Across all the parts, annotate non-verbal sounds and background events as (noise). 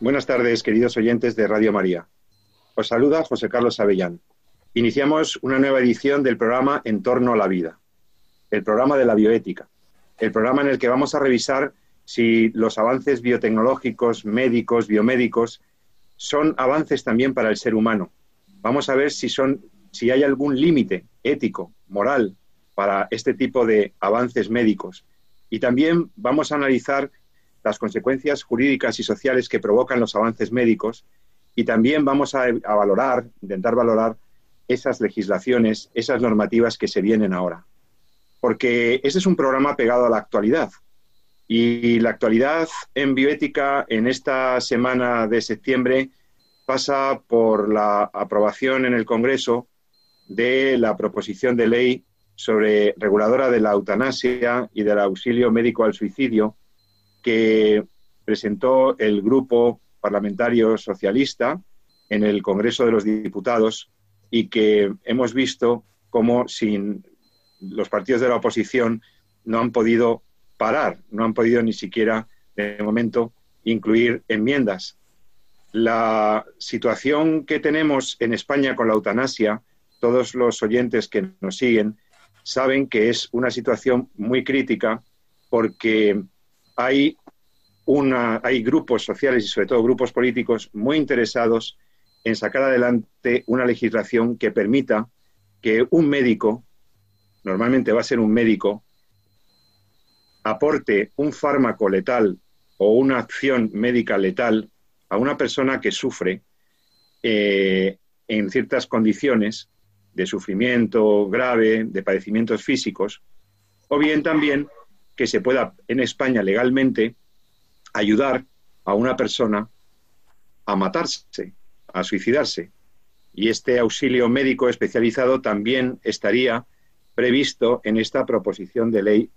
Buenas tardes, queridos oyentes de Radio María. Os saluda José Carlos Avellán. Iniciamos una nueva edición del programa En torno a la vida, el programa de la bioética, el programa en el que vamos a revisar si los avances biotecnológicos, médicos, biomédicos, son avances también para el ser humano. Vamos a ver si, son, si hay algún límite ético, moral, para este tipo de avances médicos. Y también vamos a analizar las consecuencias jurídicas y sociales que provocan los avances médicos y también vamos a, valorar, intentar valorar esas legislaciones, esas normativas que se vienen ahora. Porque este es un programa pegado a la actualidad. Y la actualidad en bioética en esta semana de septiembre pasa por la aprobación en el Congreso de la proposición de ley sobre reguladora de la eutanasia y del auxilio médico al suicidio, que presentó el grupo parlamentario socialista en el Congreso de los Diputados y que hemos visto cómo sin los partidos de la oposición no han podido parar, no han podido ni siquiera de momento incluir enmiendas. La situación que tenemos en España con la eutanasia, todos los oyentes que nos siguen saben que es una situación muy crítica porque hay, grupos sociales y sobre todo grupos políticos muy interesados en sacar adelante una legislación que permita que un médico, normalmente va a ser un médico, aporte un fármaco letal o una acción médica letal a una persona que sufre eh, en ciertas condiciones de sufrimiento grave, de padecimientos físicos, o bien también que se pueda en España legalmente ayudar a una persona a matarse, a suicidarse. Y este auxilio médico especializado también estaría previsto en esta proposición de ley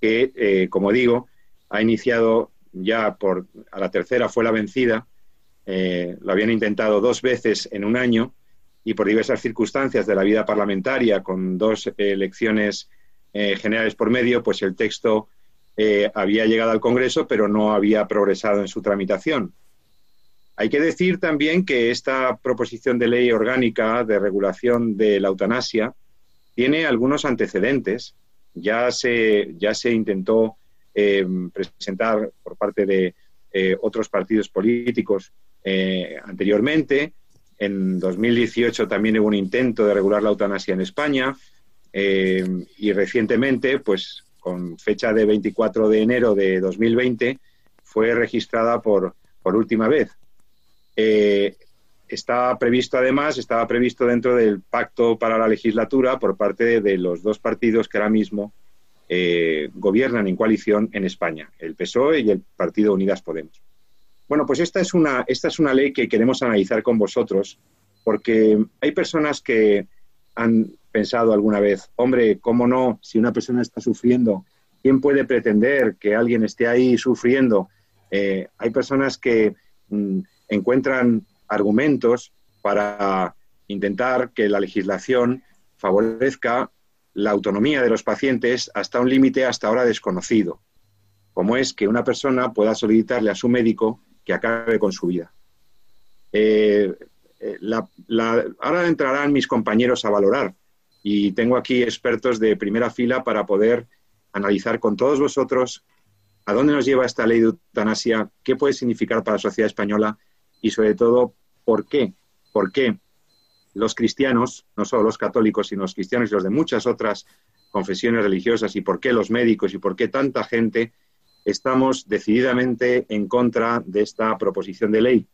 que, eh, como digo, ha iniciado ya por, a la tercera fue la vencida, eh, lo habían intentado dos veces en un año y por diversas circunstancias de la vida parlamentaria, con dos elecciones eh, generales por medio, pues el texto eh, había llegado al Congreso, pero no había progresado en su tramitación. Hay que decir también que esta proposición de ley orgánica de regulación de la eutanasia tiene algunos antecedentes. Ya se, ya se intentó eh, presentar por parte de otros partidos políticos anteriormente. En 2018 también hubo un intento de regular la eutanasia en España. Eh, y recientemente, pues con fecha de 24 de enero de 2020, fue registrada por, por última vez. Eh, está previsto además, estaba previsto dentro del pacto para la legislatura por parte de los dos partidos que ahora mismo eh, gobiernan en coalición en España, el PSOE y el Partido Unidas Podemos. Bueno, pues esta es una, esta es una ley que queremos analizar con vosotros porque hay personas que han pensado alguna vez, hombre, ¿cómo no? Si una persona está sufriendo, ¿quién puede pretender que alguien esté ahí sufriendo? Eh, hay personas que mm, encuentran argumentos para intentar que la legislación favorezca la autonomía de los pacientes hasta un límite hasta ahora desconocido, como es que una persona pueda solicitarle a su médico que acabe con su vida. Eh, eh, ahora entrarán mis compañeros a valorar. Y tengo aquí expertos de primera fila para poder analizar con todos vosotros a dónde nos lleva esta ley de eutanasia, qué puede significar para la sociedad española y sobre todo por qué, por qué los cristianos, no solo los católicos, sino los cristianos y los de muchas otras confesiones religiosas y por qué los médicos y por qué tanta gente estamos decididamente en contra de esta proposición de ley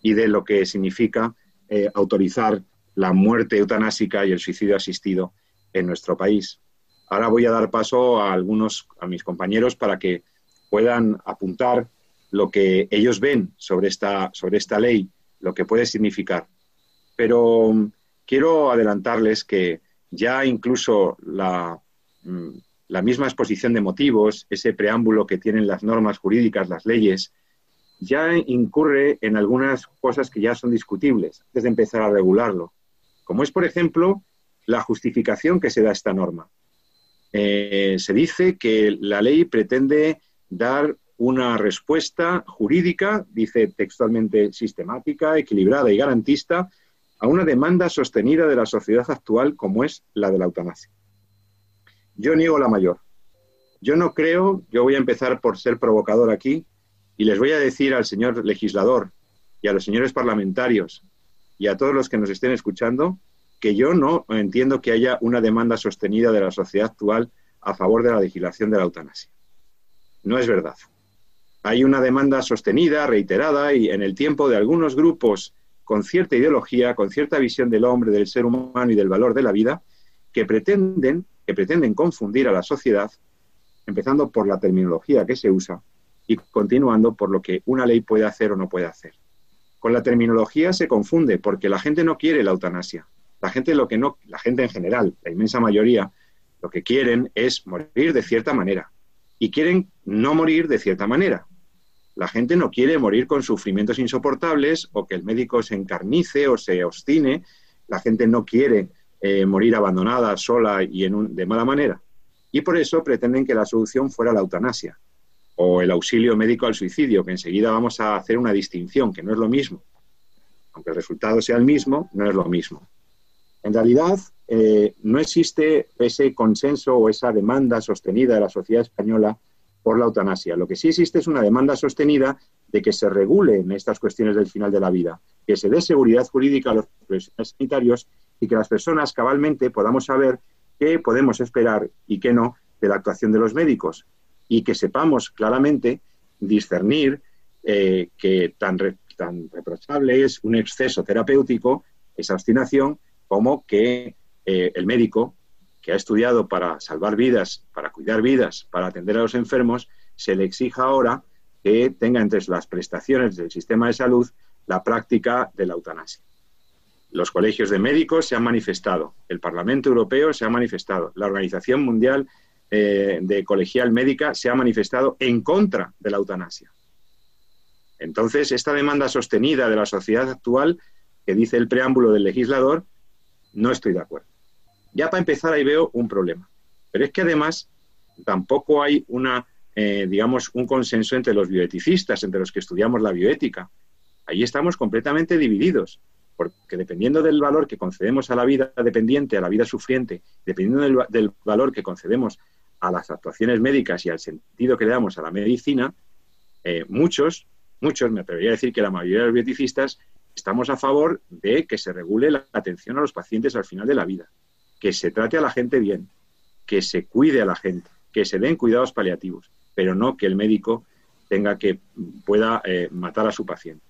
y de lo que significa eh, autorizar la muerte eutanásica y el suicidio asistido en nuestro país. Ahora voy a dar paso a algunos, a mis compañeros, para que puedan apuntar lo que ellos ven sobre esta, sobre esta ley lo que puede significar. Pero mm, quiero adelantarles que ya incluso la, mm, la misma exposición de motivos, ese preámbulo que tienen las normas jurídicas, las leyes, ya incurre en algunas cosas que ya son discutibles antes de empezar a regularlo, como es, por ejemplo, la justificación que se da a esta norma. Eh, se dice que la ley pretende dar una respuesta jurídica, dice textualmente sistemática, equilibrada y garantista, a una demanda sostenida de la sociedad actual como es la de la eutanasia. Yo niego la mayor. Yo no creo, yo voy a empezar por ser provocador aquí, y les voy a decir al señor legislador y a los señores parlamentarios y a todos los que nos estén escuchando que yo no entiendo que haya una demanda sostenida de la sociedad actual a favor de la legislación de la eutanasia. No es verdad. Hay una demanda sostenida, reiterada y en el tiempo de algunos grupos con cierta ideología, con cierta visión del hombre, del ser humano y del valor de la vida, que pretenden, que pretenden confundir a la sociedad, empezando por la terminología que se usa, y continuando por lo que una ley puede hacer o no puede hacer. Con la terminología se confunde porque la gente no quiere la eutanasia. La gente lo que no, la gente en general, la inmensa mayoría, lo que quieren es morir de cierta manera y quieren no morir de cierta manera. La gente no quiere morir con sufrimientos insoportables o que el médico se encarnice o se obstine. La gente no quiere eh, morir abandonada, sola y en de mala manera. Y por eso pretenden que la solución fuera la eutanasia o el auxilio médico al suicidio, que enseguida vamos a hacer una distinción, que no es lo mismo. Aunque el resultado sea el mismo, no es lo mismo. En realidad, eh, no existe ese consenso o esa demanda sostenida de la sociedad española por la eutanasia. Lo que sí existe es una demanda sostenida de que se regulen estas cuestiones del final de la vida, que se dé seguridad jurídica a los profesionales sanitarios y que las personas cabalmente podamos saber qué podemos esperar y qué no de la actuación de los médicos, y que sepamos claramente discernir eh, que tan, reprochable es un exceso terapéutico, esa obstinación, como que eh, el médico que ha estudiado para salvar vidas, para cuidar vidas, para atender a los enfermos, se le exija ahora que tenga entre las prestaciones del sistema de salud la práctica de la eutanasia. Los colegios de médicos se han manifestado, el Parlamento Europeo se ha manifestado, la Organización Mundial eh, de colegial médica se ha manifestado en contra de la eutanasia. Entonces, esta demanda sostenida de la sociedad actual, que dice el preámbulo del legislador, no estoy de acuerdo. Ya para empezar ahí veo un problema. Pero es que además tampoco hay una, eh, digamos, un consenso entre los bioeticistas, entre los que estudiamos la bioética. Ahí estamos completamente divididos, porque dependiendo del valor que concedemos a la vida dependiente, a la vida sufriente, dependiendo del valor que concedemos a las actuaciones médicas y al sentido que le damos a la medicina, eh, muchos, muchos, me atrevería a decir que la mayoría de los bioticistas, estamos a favor de que se regule la atención a los pacientes al final de la vida, que se trate a la gente bien, que se cuide a la gente, que se den cuidados paliativos, pero no que el médico tenga que pueda eh, matar a su paciente.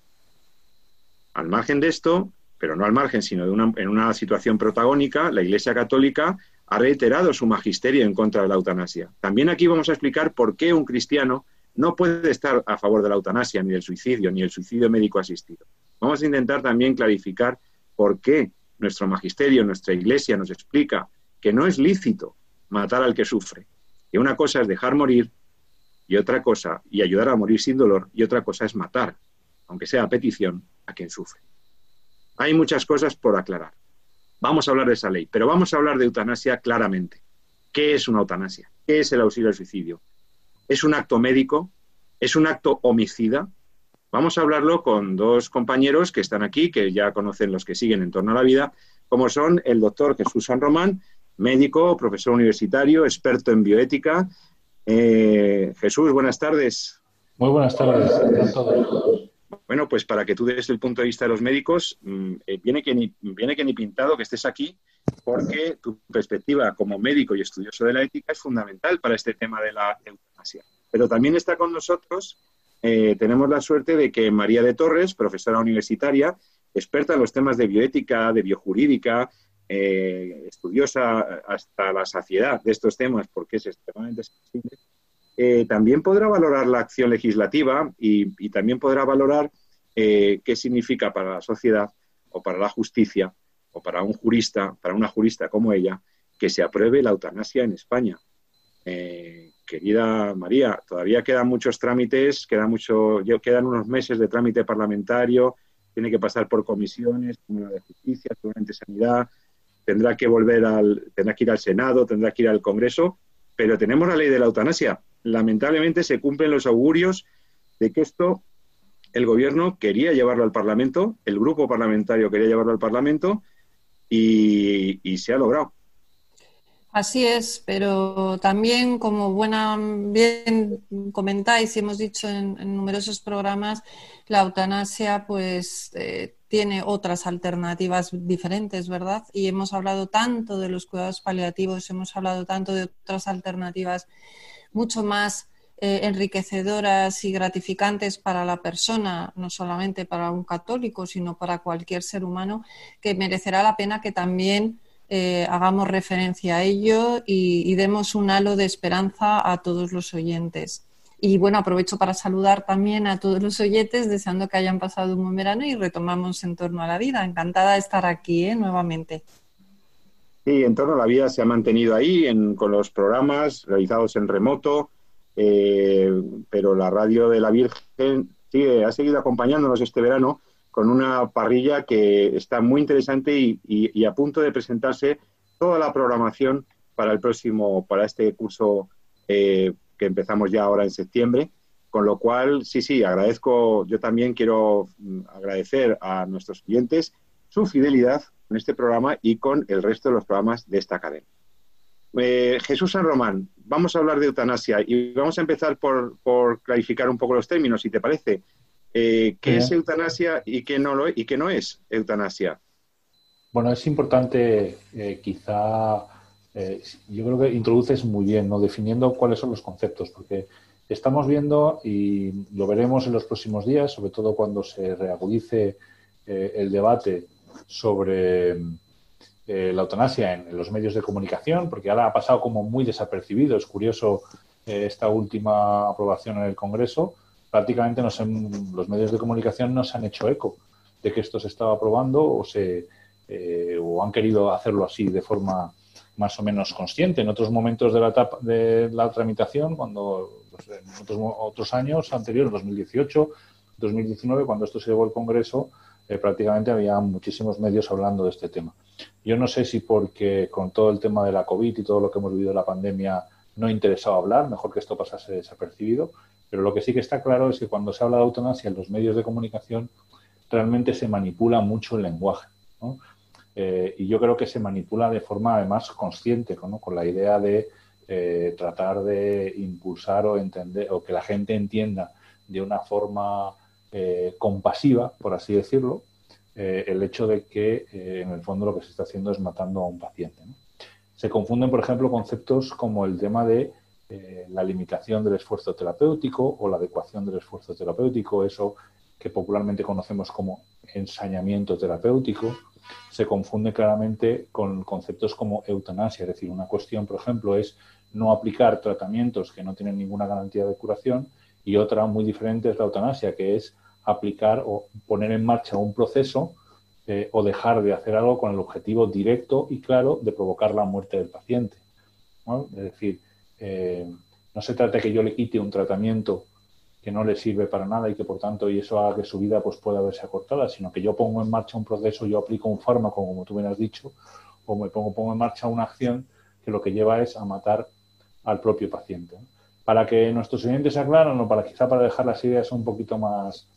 Al margen de esto, pero no al margen, sino de una, en una situación protagónica, la Iglesia Católica ha reiterado su magisterio en contra de la eutanasia. También aquí vamos a explicar por qué un cristiano no puede estar a favor de la eutanasia, ni del suicidio, ni el suicidio médico asistido. Vamos a intentar también clarificar por qué nuestro magisterio, nuestra iglesia nos explica que no es lícito matar al que sufre, que una cosa es dejar morir y otra cosa, y ayudar a morir sin dolor, y otra cosa es matar, aunque sea a petición, a quien sufre. Hay muchas cosas por aclarar. Vamos a hablar de esa ley, pero vamos a hablar de eutanasia claramente. ¿Qué es una eutanasia? ¿Qué es el auxilio al suicidio? ¿Es un acto médico? ¿Es un acto homicida? Vamos a hablarlo con dos compañeros que están aquí, que ya conocen los que siguen en torno a la vida, como son el doctor Jesús San Román, médico, profesor universitario, experto en bioética. Eh, Jesús, buenas tardes. Muy buenas tardes a todos. Bueno, pues para que tú des el punto de vista de los médicos, mm, eh, viene, que ni, viene que ni pintado que estés aquí, porque tu perspectiva como médico y estudioso de la ética es fundamental para este tema de la eutanasia. Pero también está con nosotros, eh, tenemos la suerte de que María de Torres, profesora universitaria, experta en los temas de bioética, de biojurídica, eh, estudiosa hasta la saciedad de estos temas, porque es extremadamente sensible, eh, también podrá valorar la acción legislativa y, también podrá valorar eh, qué significa para la sociedad o para la justicia o para un jurista, para una jurista como ella, que se apruebe la eutanasia en España. Eh, querida María, todavía quedan muchos trámites, queda mucho, quedan unos meses de trámite parlamentario, tiene que pasar por comisiones, como la de justicia, seguramente sanidad, tendrá que volver al, tendrá que ir al Senado, tendrá que ir al Congreso, pero tenemos la ley de la eutanasia. Lamentablemente se cumplen los augurios de que esto el gobierno quería llevarlo al Parlamento, el grupo parlamentario quería llevarlo al Parlamento y, se ha logrado. Así es, pero también, como buena, bien comentáis y hemos dicho en, numerosos programas, la eutanasia pues eh, tiene otras alternativas diferentes, ¿verdad? Y hemos hablado tanto de los cuidados paliativos, hemos hablado tanto de otras alternativas mucho más eh, enriquecedoras y gratificantes para la persona, no solamente para un católico, sino para cualquier ser humano, que merecerá la pena que también eh, hagamos referencia a ello y, demos un halo de esperanza a todos los oyentes. Y bueno, aprovecho para saludar también a todos los oyentes, deseando que hayan pasado un buen verano y retomamos en torno a la vida. Encantada de estar aquí ¿eh? nuevamente. Sí, en torno a la vida se ha mantenido ahí con los programas realizados en remoto, eh, pero la radio de la Virgen sigue, ha seguido acompañándonos este verano con una parrilla que está muy interesante y, a punto de presentarse toda la programación para el próximo, para este curso eh, que empezamos ya ahora en septiembre. Con lo cual, sí, sí, agradezco, yo también quiero mm, agradecer a nuestros clientes su fidelidad en este programa y con el resto de los programas de esta cadena. Eh, Jesús San Román, vamos a hablar de eutanasia y vamos a empezar por, clarificar un poco los términos, si te parece. Eh, ¿Qué es eutanasia y qué, no lo, y qué no es eutanasia? Bueno, es importante eh, quizá, yo creo que introduces muy bien, ¿no? definiendo cuáles son los conceptos, porque estamos viendo y lo veremos en los próximos días, sobre todo cuando se reagudice el debate sobre eh, la eutanasia en, los medios de comunicación, porque ahora ha pasado como muy desapercibido. Es curioso eh, esta última aprobación en el Congreso. Prácticamente los medios de comunicación no se han hecho eco de que esto se estaba aprobando o, se, eh, o han querido hacerlo así de forma más o menos consciente. En otros momentos de la, etapa, de la tramitación, cuando pues, en otros, otros años anteriores, 2018, 2019, cuando esto se llevó al Congreso, prácticamente había muchísimos medios hablando de este tema. Yo no sé si porque con todo el tema de la COVID y todo lo que hemos vivido en la pandemia no ha interesado hablar, mejor que esto pasase desapercibido, pero lo que sí que está claro es que cuando se habla de eutanasia en los medios de comunicación realmente se manipula mucho el lenguaje. Eh, y yo creo que se manipula de forma además consciente, con la idea de eh, tratar de impulsar o entender o que la gente entienda de una forma eh, compasiva, por así decirlo, el hecho de que en el fondo lo que se está haciendo es matando a un paciente. Se confunden, por ejemplo, conceptos como el tema de eh, la limitación del esfuerzo terapéutico o la adecuación del esfuerzo terapéutico, eso que popularmente conocemos como ensañamiento terapéutico, se confunde claramente con conceptos como eutanasia, es decir, una cuestión, por ejemplo, es no aplicar tratamientos que no tienen ninguna garantía de curación y otra muy diferente es la eutanasia, que es aplicar o poner en marcha un proceso eh, o dejar de hacer algo con el objetivo directo y claro de provocar la muerte del paciente. Es decir, eh, no se trata de que yo le quite un tratamiento que no le sirve para nada y que por tanto y eso haga que su vida pues pueda verse acortada, sino que yo pongo en marcha un proceso, yo aplico un fármaco, como tú bien has dicho, o me pongo, pongo en marcha una acción que lo que lleva es a matar al propio paciente. Para que nuestros oyentes se aclaren o para quizá para dejar las ideas un poquito más,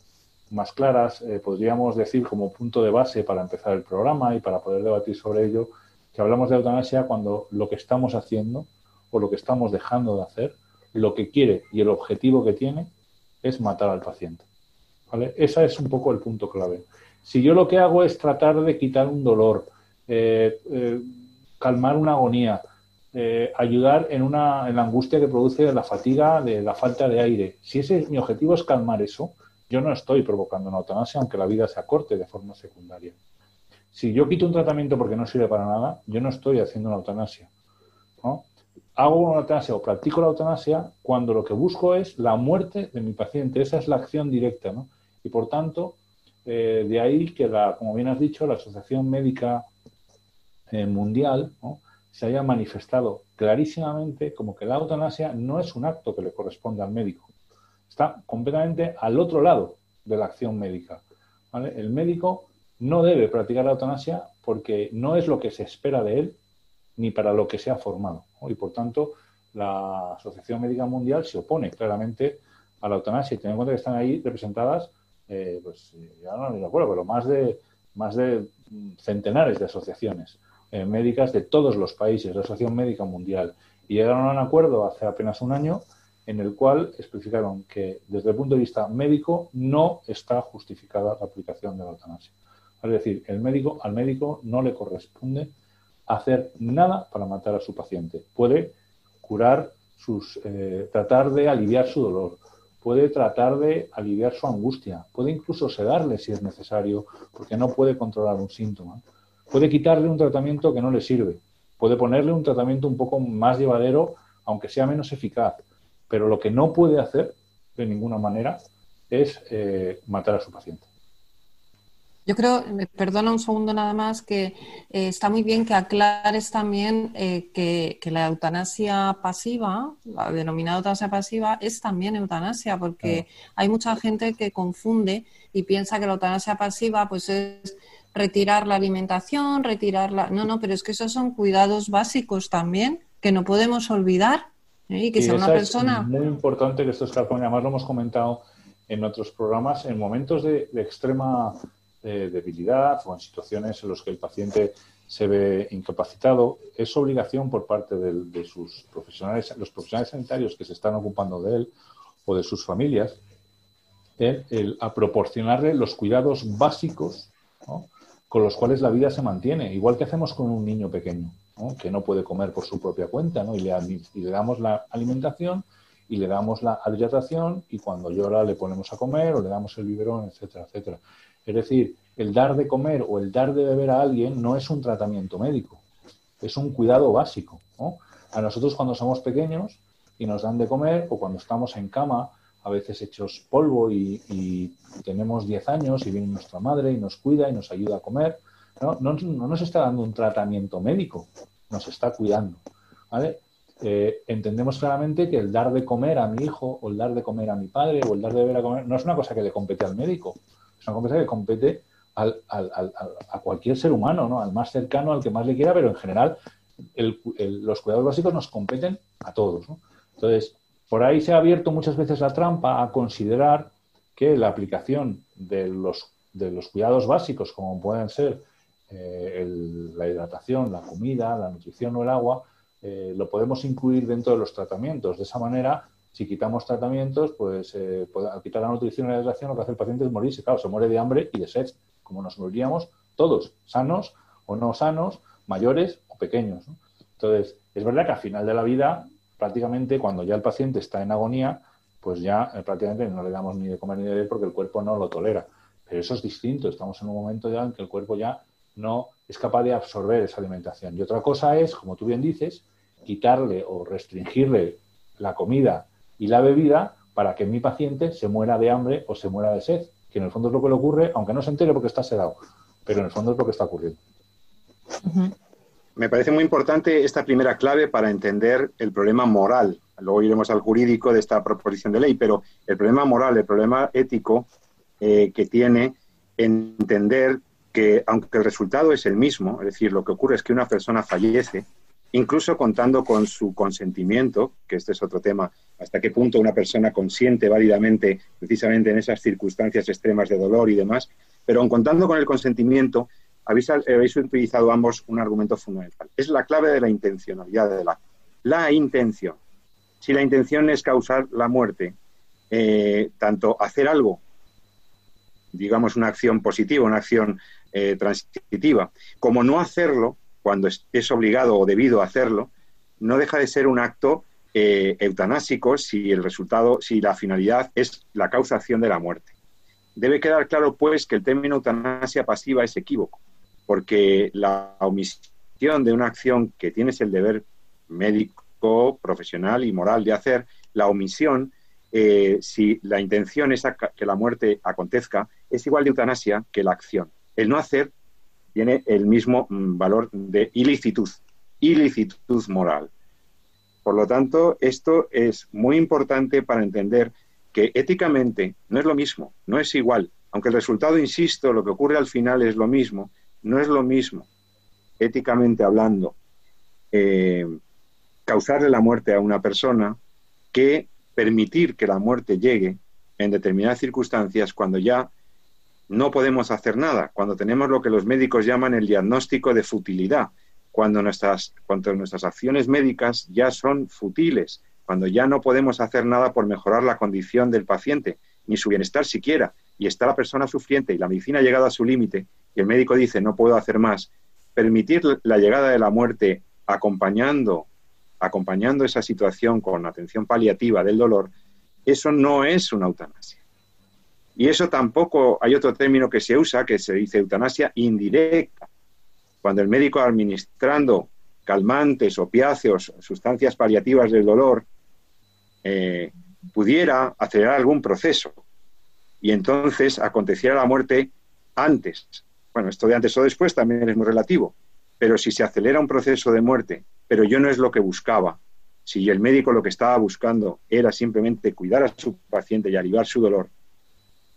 más claras, eh, podríamos decir como punto de base para empezar el programa y para poder debatir sobre ello, que hablamos de eutanasia cuando lo que estamos haciendo o lo que estamos dejando de hacer, lo que quiere y el objetivo que tiene es matar al paciente. ¿vale? Ese es un poco el punto clave. Si yo lo que hago es tratar de quitar un dolor, eh, eh, calmar una agonía, ayudar en, una, en la angustia que produce la fatiga la falta de aire, si ese mi objetivo es calmar eso, yo no estoy provocando una eutanasia, aunque la vida se acorte de forma secundaria. Si yo quito un tratamiento porque no sirve para nada, yo no estoy haciendo una eutanasia. Hago una eutanasia o practico la eutanasia cuando lo que busco es la muerte de mi paciente. Esa es la acción directa. Y por tanto, eh, de ahí que, la, como bien has dicho, la Asociación Médica eh, Mundial se haya manifestado clarísimamente como que la eutanasia no es un acto que le corresponde al médico. Está completamente al otro lado de la acción médica. El médico no debe practicar la eutanasia porque no es lo que se espera de él ni para lo que se ha formado. Y por tanto, la Asociación Médica Mundial se opone claramente a la eutanasia. Y ten en cuenta que están ahí representadas, eh, pues ya no me acuerdo, pero más de, más de centenares de asociaciones eh, médicas de todos los países, la Asociación Médica Mundial. Y llegaron a un acuerdo hace apenas un año en el cual especificaron que desde el punto de vista médico no está justificada la aplicación de la eutanasia. Es decir, el médico, al médico no le corresponde hacer nada para matar a su paciente. Puede curar sus, eh, tratar de aliviar su dolor, puede tratar de aliviar su angustia, puede incluso sedarle si es necesario, porque no puede controlar un síntoma. Puede quitarle un tratamiento que no le sirve, puede ponerle un tratamiento un poco más llevadero, aunque sea menos eficaz, pero lo que no puede hacer de ninguna manera es eh, matar a su paciente. Yo creo, me perdona un segundo nada más, que eh, está muy bien que aclares también eh, que, la eutanasia pasiva, la denominada eutanasia pasiva, es también eutanasia, porque hay mucha gente que confunde y piensa que la eutanasia pasiva pues es retirar la alimentación, retirar la... No, no, pero es que esos son cuidados básicos también que no podemos olvidar ¿eh? y que sea una persona... Es muy importante que esto es además lo hemos comentado en otros programas, en momentos de extrema debilidad o en situaciones en las que el paciente se ve incapacitado, es obligación por parte de, sus profesionales, los profesionales sanitarios que se están ocupando de él o de sus familias, el, a proporcionarle los cuidados básicos con los cuales la vida se mantiene, igual que hacemos con un niño pequeño, que no puede comer por su propia cuenta, y, le, y le damos la alimentación y le damos la hidratación y cuando llora le ponemos a comer o le damos el biberón, etcétera, etcétera. Es decir, el dar de comer o el dar de beber a alguien no es un tratamiento médico, es un cuidado básico. A nosotros cuando somos pequeños y nos dan de comer o cuando estamos en cama, a veces hechos polvo y, tenemos 10 años y viene nuestra madre y nos cuida y nos ayuda a comer, no, nos está dando un tratamiento médico, nos está cuidando. Eh, entendemos claramente que el dar de comer a mi hijo o el dar de comer a mi padre o el dar de beber a comer no es una cosa que le compete al médico, es una cosa que compete a cualquier ser humano, ¿no? al más cercano, al que más le quiera, pero en general los cuidados básicos nos competen a todos. Entonces, por ahí se ha abierto muchas veces la trampa a considerar que la aplicación de los, de los cuidados básicos, como pueden ser eh, la hidratación, la comida, la nutrición o el agua, eh, lo podemos incluir dentro de los tratamientos. De esa manera, si quitamos tratamientos, pues eh, al quitar la nutrición y la hidratación, lo que hace el paciente es morirse. Claro, se muere de hambre y de sed, como nos moriríamos todos, sanos o no sanos, mayores o pequeños. Entonces, es verdad que al final de la vida, prácticamente cuando ya el paciente está en agonía, pues ya eh, prácticamente no le damos ni de comer ni de beber porque el cuerpo no lo tolera. Pero eso es distinto, estamos en un momento ya en que el cuerpo ya no es capaz de absorber esa alimentación. Y otra cosa es, como tú bien dices, quitarle o restringirle la comida y la bebida para que mi paciente se muera de hambre o se muera de sed, que en el fondo es lo que le ocurre, aunque no se entere porque está sedado, pero en el fondo es lo que está ocurriendo. Me parece muy importante esta primera clave para entender el problema moral. Luego iremos al jurídico de esta proposición de ley, pero el problema moral, el problema ético eh, que tiene entender que aunque el resultado es el mismo, es decir, lo que ocurre es que una persona fallece, incluso contando con su consentimiento, que este es otro tema, hasta qué punto una persona consiente válidamente precisamente en esas circunstancias extremas de dolor y demás, pero aun contando con el consentimiento, habéis, habéis utilizado ambos un argumento fundamental. Es la clave de la intencionalidad de la, la intención. Si la intención es causar la muerte, eh, tanto hacer algo, digamos una acción positiva, una acción eh, transitiva, como no hacerlo, cuando es obligado o debido a hacerlo, no deja de ser un acto eh, eutanásico si el resultado, si la finalidad es la causación de la muerte. Debe quedar claro, pues, que el término eutanasia pasiva es equívoco, porque la omisión de una acción que tienes el deber médico, profesional y moral de hacer, la omisión, eh, si la intención es que la muerte acontezca, es igual de eutanasia que la acción. El no hacer tiene el mismo mm, valor de ilicitud, ilicitud moral. Por lo tanto, esto es muy importante para entender que éticamente no es lo mismo, no es igual. Aunque el resultado, insisto, lo que ocurre al final es lo mismo, no es lo mismo, éticamente hablando, eh, causarle la muerte a una persona que permitir que la muerte llegue en determinadas circunstancias cuando ya no podemos hacer nada, cuando tenemos lo que los médicos llaman el diagnóstico de futilidad, cuando nuestras, cuando nuestras acciones médicas ya son futiles, cuando ya no podemos hacer nada por mejorar la condición del paciente, ni su bienestar siquiera, y está la persona sufriente y la medicina ha llegado a su límite y el médico dice no puedo hacer más, permitir la llegada de la muerte acompañando, acompañando esa situación con atención paliativa del dolor, eso no es una eutanasia. Y eso tampoco, hay otro término que se usa que se dice eutanasia indirecta. Cuando el médico administrando calmantes, opiáceos, sustancias paliativas del dolor, eh, pudiera acelerar algún proceso y entonces aconteciera la muerte antes. Bueno, esto de antes o después también es muy relativo, pero si se acelera un proceso de muerte, pero yo no es lo que buscaba, si el médico lo que estaba buscando era simplemente cuidar a su paciente y aliviar su dolor,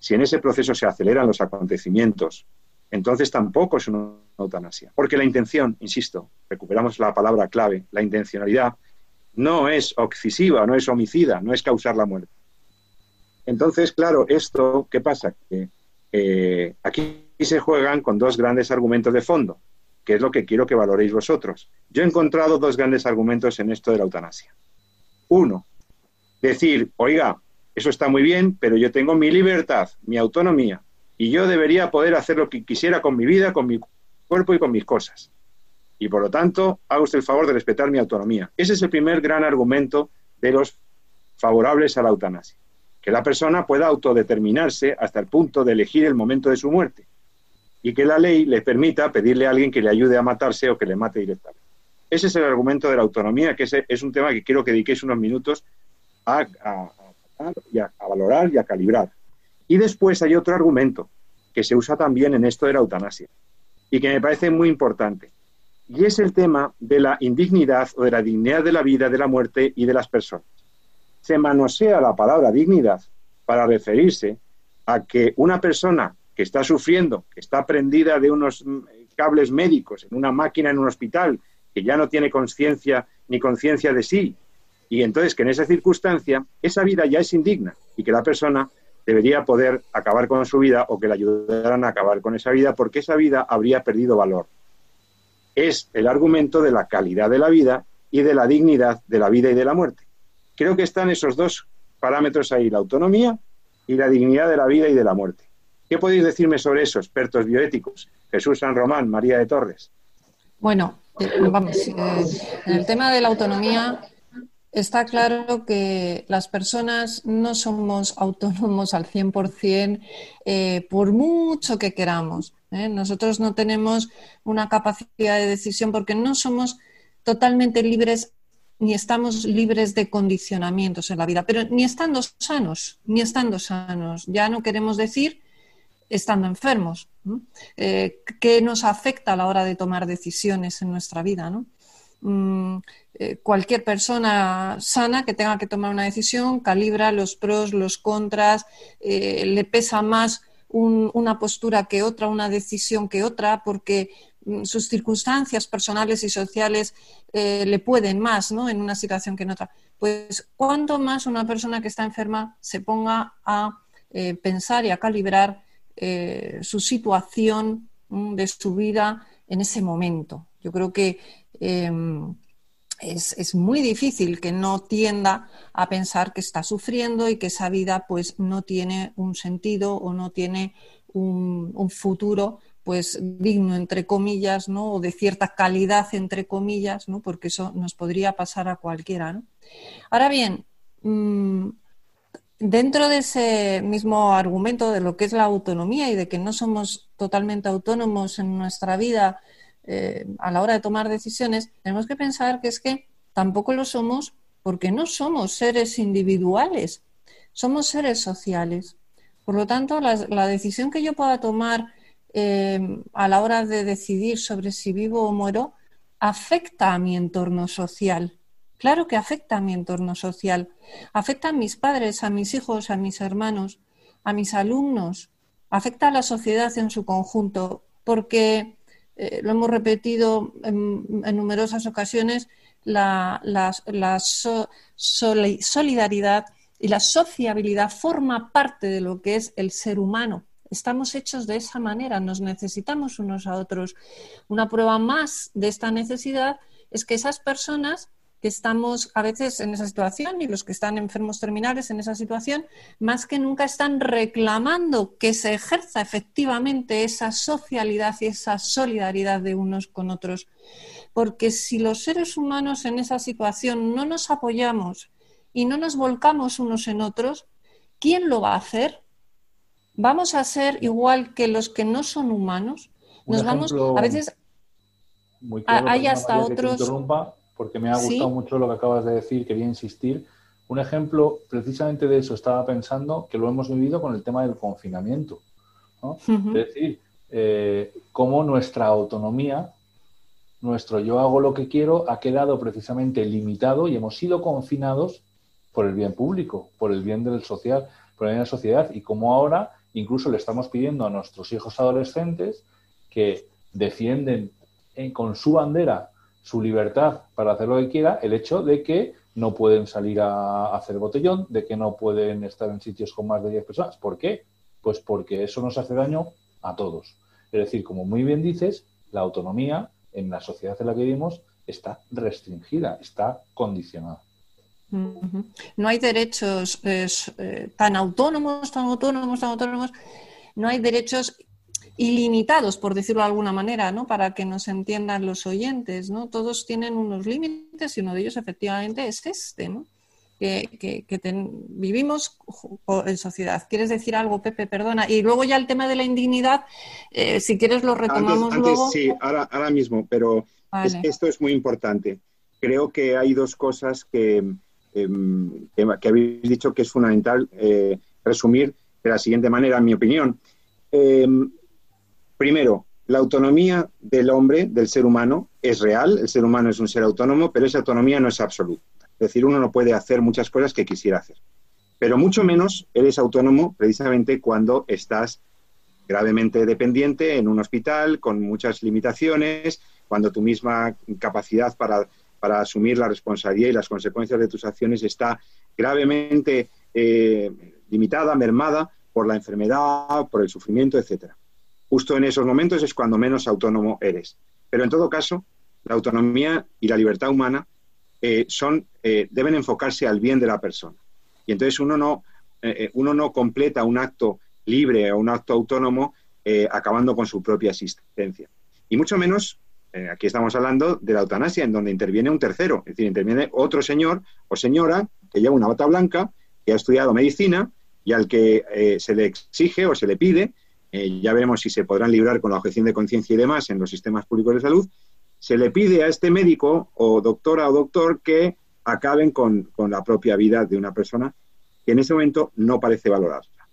si en ese proceso se aceleran los acontecimientos, entonces tampoco es una eutanasia. Porque la intención, insisto, recuperamos la palabra clave, la intencionalidad, no es obsesiva, no es homicida, no es causar la muerte. Entonces, claro, esto, ¿qué pasa? Eh, aquí se juegan con dos grandes argumentos de fondo, que es lo que quiero que valoréis vosotros. Yo he encontrado dos grandes argumentos en esto de la eutanasia. Uno, decir, oiga, eso está muy bien, pero yo tengo mi libertad, mi autonomía, y yo debería poder hacer lo que quisiera con mi vida, con mi cuerpo y con mis cosas. Y por lo tanto, haga usted el favor de respetar mi autonomía. Ese es el primer gran argumento de los favorables a la eutanasia. Que la persona pueda autodeterminarse hasta el punto de elegir el momento de su muerte. Y que la ley le permita pedirle a alguien que le ayude a matarse o que le mate directamente. Ese es el argumento de la autonomía, que es un tema que quiero que dediquéis unos minutos a y a, valorar y a calibrar. Y después hay otro argumento que se usa también en esto de la eutanasia y que me parece muy importante. Y es el tema de la indignidad o de la dignidad de la vida, de la muerte y de las personas. Se manosea la palabra dignidad para referirse a que una persona que está sufriendo, que está prendida de unos cables médicos en una máquina en un hospital, que ya no tiene conciencia ni conciencia de sí, y entonces que en esa circunstancia esa vida ya es indigna y que la persona debería poder acabar con su vida o que le ayudaran a acabar con esa vida porque esa vida habría perdido valor. Es el argumento de la calidad de la vida y de la dignidad de la vida y de la muerte. Creo que están esos dos parámetros ahí, la autonomía y la dignidad de la vida y de la muerte. ¿Qué podéis decirme sobre eso, expertos bioéticos? Jesús San Román, María de Torres. Bueno, eh, vamos, eh, en el tema de la autonomía, Está claro que las personas no somos autónomos al 100% eh, por mucho que queramos. ¿eh? Nosotros no tenemos una capacidad de decisión porque no somos totalmente libres ni estamos libres de condicionamientos en la vida, pero ni estando sanos, ni estando sanos. Ya no queremos decir estando enfermos, eh, que nos afecta a la hora de tomar decisiones en nuestra vida. ¿no? Mm, eh, cualquier persona sana que tenga que tomar una decisión calibra los pros, los contras, eh, le pesa más una postura que otra, una decisión que otra, porque mm, sus circunstancias personales y sociales eh, le pueden más ¿no? en una situación que en otra. Pues cuanto más una persona que está enferma se ponga a pensar y a calibrar su situación mm, de su vida en ese momento. Yo creo que Em, es, muy difícil que no tienda a pensar que está sufriendo y que esa vida pues no tiene un sentido o no tiene un, futuro pues digno entre comillas, ¿no? o de cierta calidad entre comillas, ¿no? porque eso nos podría pasar a cualquiera. Ahora bien, mm, dentro de ese mismo argumento de lo que es la autonomía y de que no somos totalmente autónomos en nuestra vida eh, a la hora de tomar decisiones, tenemos que pensar que es que tampoco lo somos porque no somos seres individuales, somos seres sociales. Por lo tanto, la, decisión que yo pueda tomar eh, a la hora de decidir sobre si vivo o muero afecta a mi entorno social. Claro que afecta a mi entorno social. Afecta a mis padres, a mis hijos, a mis hermanos, a mis alumnos. Afecta a la sociedad en su conjunto, porque eh, lo hemos repetido en, numerosas ocasiones, la, solidaridad y la sociabilidad forma parte de lo que es el ser humano. Estamos hechos de esa manera, nos necesitamos unos a otros. Una prueba más de esta necesidad es que esas personas que estamos a veces en esa situación y los que están enfermos terminales en esa situación, más que nunca están reclamando que se ejerza efectivamente esa socialidad y esa solidaridad de unos con otros. Porque si los seres humanos en esa situación no nos apoyamos y no nos volcamos unos en otros, ¿quién lo va a hacer? ¿Vamos a ser igual que los que no son humanos? Nos vamos, a veces hay hasta otros porque me ha gustado mucho lo que acabas de decir, quería insistir. Un ejemplo precisamente de eso estaba pensando que lo hemos vivido con el tema del confinamiento. Es decir, eh, cómo nuestra autonomía, nuestro yo hago lo que quiero, ha quedado precisamente limitado y hemos sido confinados por el bien público, por el bien del social, por el bien de la sociedad y cómo ahora incluso le estamos pidiendo a nuestros hijos adolescentes que defienden con su bandera su libertad para hacer lo que quiera, el hecho de que no pueden salir a hacer botellón, de que no pueden estar en sitios con más de 10 personas. ¿Por qué? Pues porque eso nos hace daño a todos. Es decir, como muy bien dices, la autonomía en la sociedad en la que vivimos está restringida, está condicionada. No hay derechos eh, tan autónomos, tan autónomos, tan autónomos. No hay derechos ilimitados, por decirlo de alguna manera, ¿no? para que nos entiendan los oyentes. ¿no? Todos tienen unos límites y uno de ellos efectivamente es este, ¿no? que, vivimos en sociedad. ¿Quieres decir algo, Pepe? Perdona. Y luego ya el tema de la indignidad, eh, si quieres lo retomamos luego. Sí, ahora, ahora mismo, pero esto es muy importante. Creo que hay dos cosas que, em, que, habéis dicho que es fundamental eh, resumir de la siguiente manera, en mi opinión. Primero, la autonomía del hombre, del ser humano, es real, el ser humano es un ser autónomo, pero esa autonomía no es absoluta. Es decir, uno no puede hacer muchas cosas que quisiera hacer. Pero mucho menos eres autónomo precisamente cuando estás gravemente dependiente en un hospital, con muchas limitaciones, cuando tu misma capacidad para, asumir la responsabilidad y las consecuencias de tus acciones está gravemente eh, limitada, mermada por la enfermedad, por el sufrimiento, etcétera. Justo en esos momentos es cuando menos autónomo eres. Pero en todo caso, la autonomía y la libertad humana eh, son, eh, deben enfocarse al bien de la persona. Y entonces uno no, eh, uno no completa un acto libre o un acto autónomo acabando con su propia existencia. Y mucho menos, aquí estamos hablando de la eutanasia, en donde interviene un tercero, es decir, interviene otro señor o señora que lleva una bata blanca, que ha estudiado medicina y al que se le exige o se le pide eh, ya veremos si se podrán librar con la objeción de conciencia y demás en los sistemas públicos de salud, se le pide a este médico o doctora o doctor que acaben con, la propia vida de una persona que en ese momento no parece valorarla.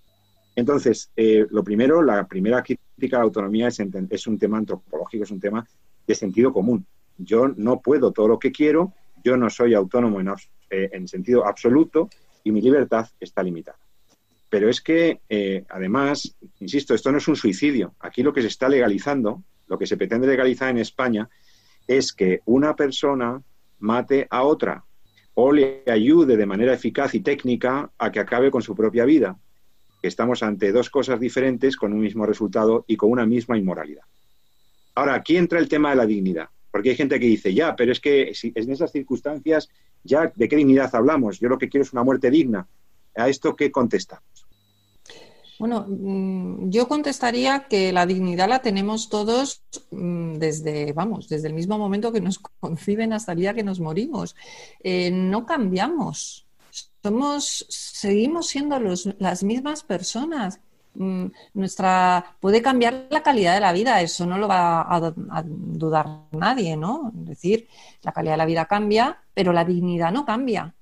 Entonces, eh, lo primero, la primera crítica a la autonomía es, un tema antropológico, es un tema de sentido común. Yo no puedo todo lo que quiero, yo no soy autónomo en, eh, en sentido absoluto y mi libertad está limitada. Pero es que, eh, además, insisto, esto no es un suicidio. Aquí lo que se está legalizando, lo que se pretende legalizar en España, es que una persona mate a otra o le ayude de manera eficaz y técnica a que acabe con su propia vida. Estamos ante dos cosas diferentes con un mismo resultado y con una misma inmoralidad. Ahora, aquí entra el tema de la dignidad, porque hay gente que dice, ya, pero es que en esas circunstancias, ya, ¿de qué dignidad hablamos? Yo lo que quiero es una muerte digna. ¿A esto qué contestamos? Bueno, mm, yo contestaría que la dignidad la tenemos todos mm, desde, vamos, desde el mismo momento que nos (laughs) conciben hasta el día que nos morimos. Eh, no cambiamos. Somos, seguimos siendo las mismas personas. Mm, nuestra puede cambiar la calidad de la vida, eso no lo va a, a, dudar nadie, ¿no? Es decir, la calidad de la vida cambia, pero la dignidad no cambia.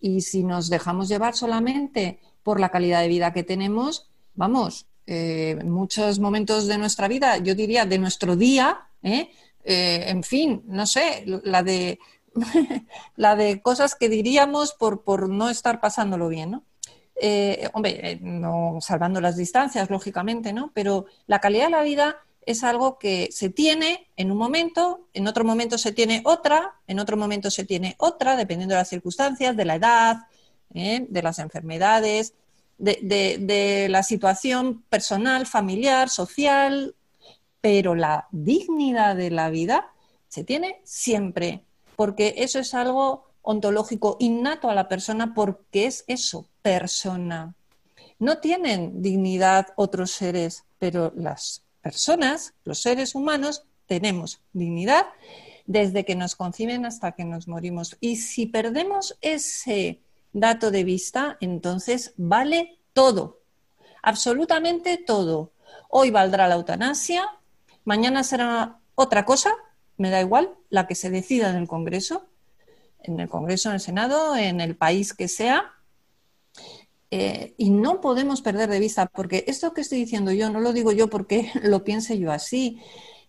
Y si nos dejamos llevar solamente por la calidad de vida que tenemos, vamos, eh, muchos momentos de nuestra vida, yo diría de nuestro día, ¿eh? Eh, en fin, no sé, la de, (laughs) la de cosas que diríamos por, por no estar pasándolo bien, ¿no? hombre, no salvando las distancias, lógicamente, ¿no? Pero la calidad de la vida es algo que se tiene en un momento, en otro momento se tiene otra, en otro momento se tiene otra, dependiendo de las circunstancias, de la edad, de las enfermedades, de, la situación personal, familiar, social, pero la dignidad de la vida se tiene siempre, porque eso es algo ontológico innato a la persona porque es eso, persona. No tienen dignidad otros seres, pero las personas, los seres humanos, tenemos dignidad desde que nos conciben hasta que nos morimos. Y si perdemos ese dato de vista, entonces vale todo, absolutamente todo. Hoy valdrá la eutanasia, mañana será otra cosa, me da igual, la que se decida en el Congreso, en el Congreso, en el Senado, en el país que sea. Eh, y no podemos perder de vista, porque esto que estoy diciendo yo no lo digo yo porque (laughs) lo piense yo así,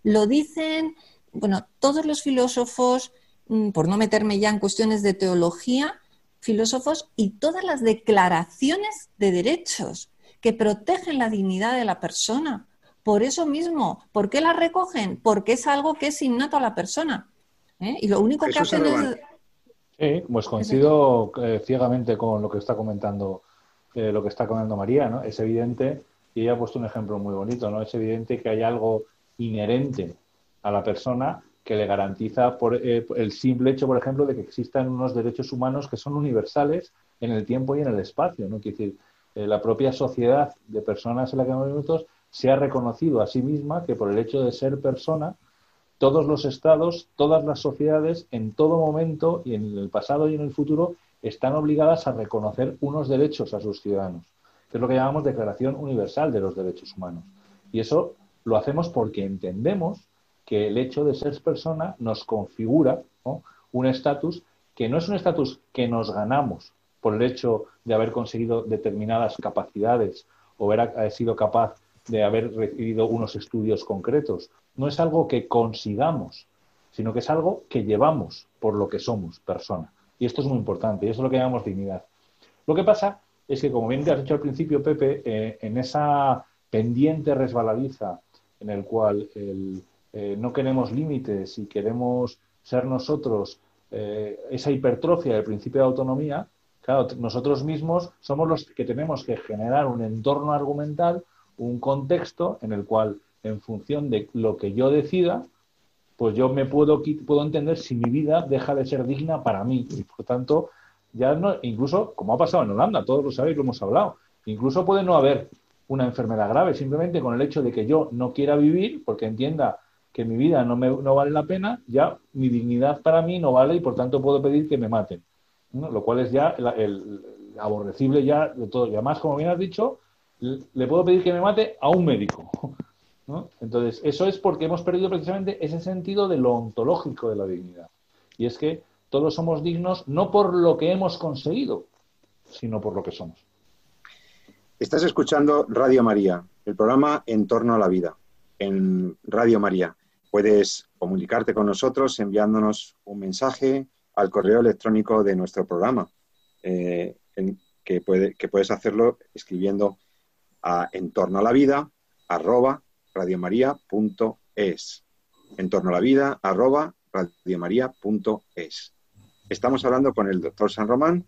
lo dicen, bueno, todos los filósofos, mm, por no meterme ya en cuestiones de teología, filósofos y todas las declaraciones de derechos que protegen la dignidad de la persona. Por eso mismo, ¿por qué la recogen? Porque es algo que es innato a la persona. ¿eh? Y lo único que hacen es... Sí, pues coincido eh, ciegamente con lo que está comentando, eh, lo que está comentando María, ¿no? Es evidente, y ella ha puesto un ejemplo muy bonito, ¿no? Es evidente que hay algo inherente a la persona que le garantiza por eh, el simple hecho, por ejemplo, de que existan unos derechos humanos que son universales en el tiempo y en el espacio. ¿no? Quiere decir, eh, la propia sociedad de personas en la que minutos se ha reconocido a sí misma que por el hecho de ser persona, todos los estados, todas las sociedades, en todo momento y en el pasado y en el futuro, están obligadas a reconocer unos derechos a sus ciudadanos, que es lo que llamamos Declaración Universal de los Derechos Humanos. Y eso lo hacemos porque entendemos que el hecho de ser persona nos configura un estatus que no es un estatus que nos ganamos por el hecho de haber conseguido determinadas capacidades o haber sido capaz de haber recibido unos estudios concretos. No es algo que consigamos, sino que es algo que llevamos por lo que somos, persona. Y esto es muy importante, y eso es lo que llamamos dignidad. Lo que pasa es que, como bien te has dicho al principio, Pepe, eh, en esa pendiente resbaladiza en el cual el, eh, no queremos límites y queremos ser nosotros eh, esa hipertrofia del principio de autonomía, claro, nosotros mismos somos los que tenemos que generar un entorno argumental, un contexto en el cual, en función de lo que yo decida, pues yo me puedo, puedo entender si mi vida deja de ser digna para mí. Y por tanto, ya no, incluso, como ha pasado en Holanda, todos lo sabéis, lo hemos hablado, incluso puede no haber una enfermedad grave, simplemente con el hecho de que yo no quiera vivir, porque entienda que mi vida no, me, no vale la pena, ya mi dignidad para mí no vale y por tanto puedo pedir que me maten. Lo cual es ya el, aborrecible ya de todo. Y además, como bien has dicho, le puedo pedir que me mate a un médico. (laughs) Entonces, eso es porque hemos perdido precisamente ese sentido de lo ontológico de la dignidad. Y es que todos somos dignos no por lo que hemos conseguido, sino por lo que somos. Estás escuchando Radio María, el programa En torno a la vida, en Radio María. Puedes comunicarte con nosotros enviándonos un mensaje al correo electrónico de nuestro programa, eh, que, puedes hacerlo escribiendo a en torno a la vida arroba radiomaria.es. En torno a la vida arroba radiomaria.es. Estamos hablando con el doctor San Román